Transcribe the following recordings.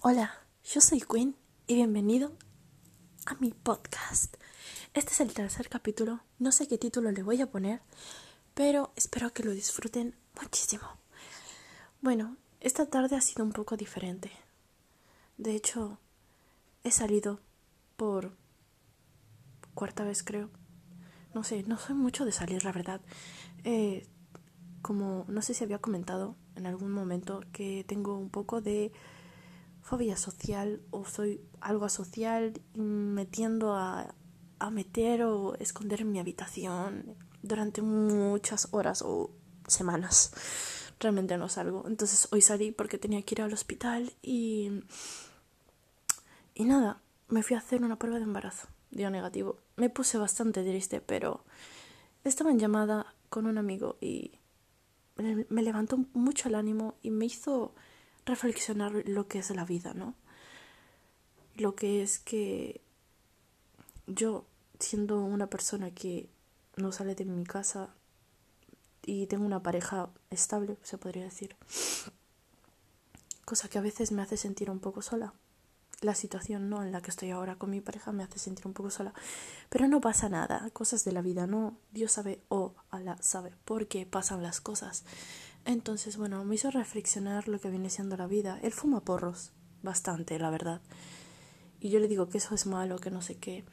Hola, yo soy Quinn y bienvenido a mi podcast. Este es el tercer capítulo, no sé qué título le voy a poner, pero espero que lo disfruten muchísimo. Bueno, esta tarde ha sido un poco diferente. De hecho, he salido por cuarta vez creo. No sé, no soy mucho de salir, la verdad. Eh, como no sé si había comentado en algún momento que tengo un poco de fobia social o soy algo asocial metiendo a, a meter o esconder en mi habitación durante muchas horas o semanas. Realmente no salgo. Entonces hoy salí porque tenía que ir al hospital y... Y nada, me fui a hacer una prueba de embarazo. Dio negativo. Me puse bastante triste, pero estaba en llamada con un amigo y me levantó mucho el ánimo y me hizo reflexionar lo que es la vida, ¿no? Lo que es que yo, siendo una persona que no sale de mi casa y tengo una pareja estable, se podría decir, cosa que a veces me hace sentir un poco sola. La situación no en la que estoy ahora con mi pareja me hace sentir un poco sola, pero no pasa nada, cosas de la vida, no, Dios sabe o Allah sabe por qué pasan las cosas. Entonces, bueno, me hizo reflexionar lo que viene siendo la vida. Él fuma porros, bastante, la verdad. Y yo le digo que eso es malo, que no sé qué.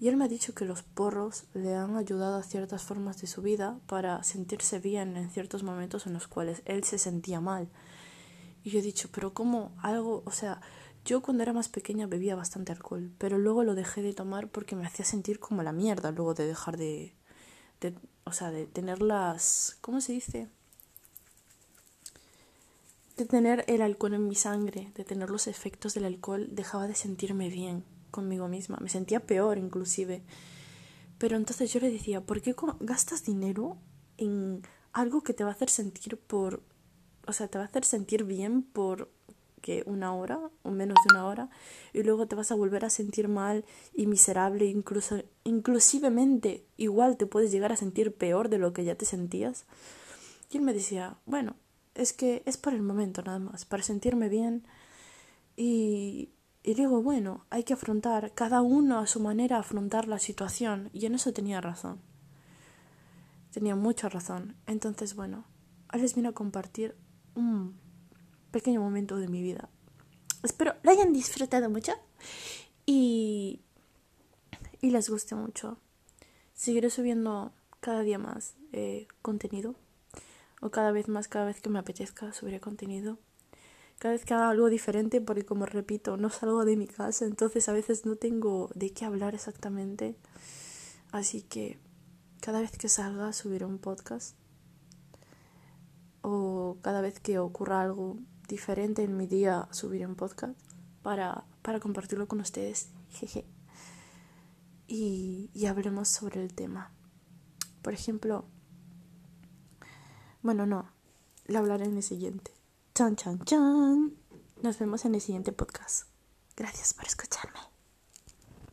Y él me ha dicho que los porros le han ayudado a ciertas formas de su vida para sentirse bien en ciertos momentos en los cuales él se sentía mal. Y yo he dicho, pero ¿cómo algo? O sea, yo cuando era más pequeña bebía bastante alcohol, pero luego lo dejé de tomar porque me hacía sentir como la mierda luego de dejar de, de o sea, de tener las, ¿cómo se dice? De tener el alcohol en mi sangre, de tener los efectos del alcohol, dejaba de sentirme bien conmigo misma, me sentía peor inclusive. Pero entonces yo le decía, ¿por qué gastas dinero en algo que te va a hacer sentir por, o sea, te va a hacer sentir bien por que una hora o menos de una hora y luego te vas a volver a sentir mal y miserable incluso inclusivemente igual te puedes llegar a sentir peor de lo que ya te sentías y él me decía bueno es que es por el momento nada más, para sentirme bien. Y, y digo, bueno, hay que afrontar, cada uno a su manera afrontar la situación. Y en eso tenía razón. Tenía mucha razón. Entonces, bueno, hoy les vine a compartir un pequeño momento de mi vida. Espero lo hayan disfrutado mucho y, y les guste mucho. Seguiré subiendo cada día más eh, contenido o cada vez más, cada vez que me apetezca subiré contenido. Cada vez que haga algo diferente, porque como repito, no salgo de mi casa, entonces a veces no tengo de qué hablar exactamente. Así que cada vez que salga subiré un podcast. O cada vez que ocurra algo diferente en mi día subiré un podcast para, para compartirlo con ustedes. Jeje. Y, y hablemos sobre el tema. Por ejemplo, bueno, no. Lo hablaré en el siguiente. Chan, chan, chan. Nos vemos en el siguiente podcast. Gracias por escucharme.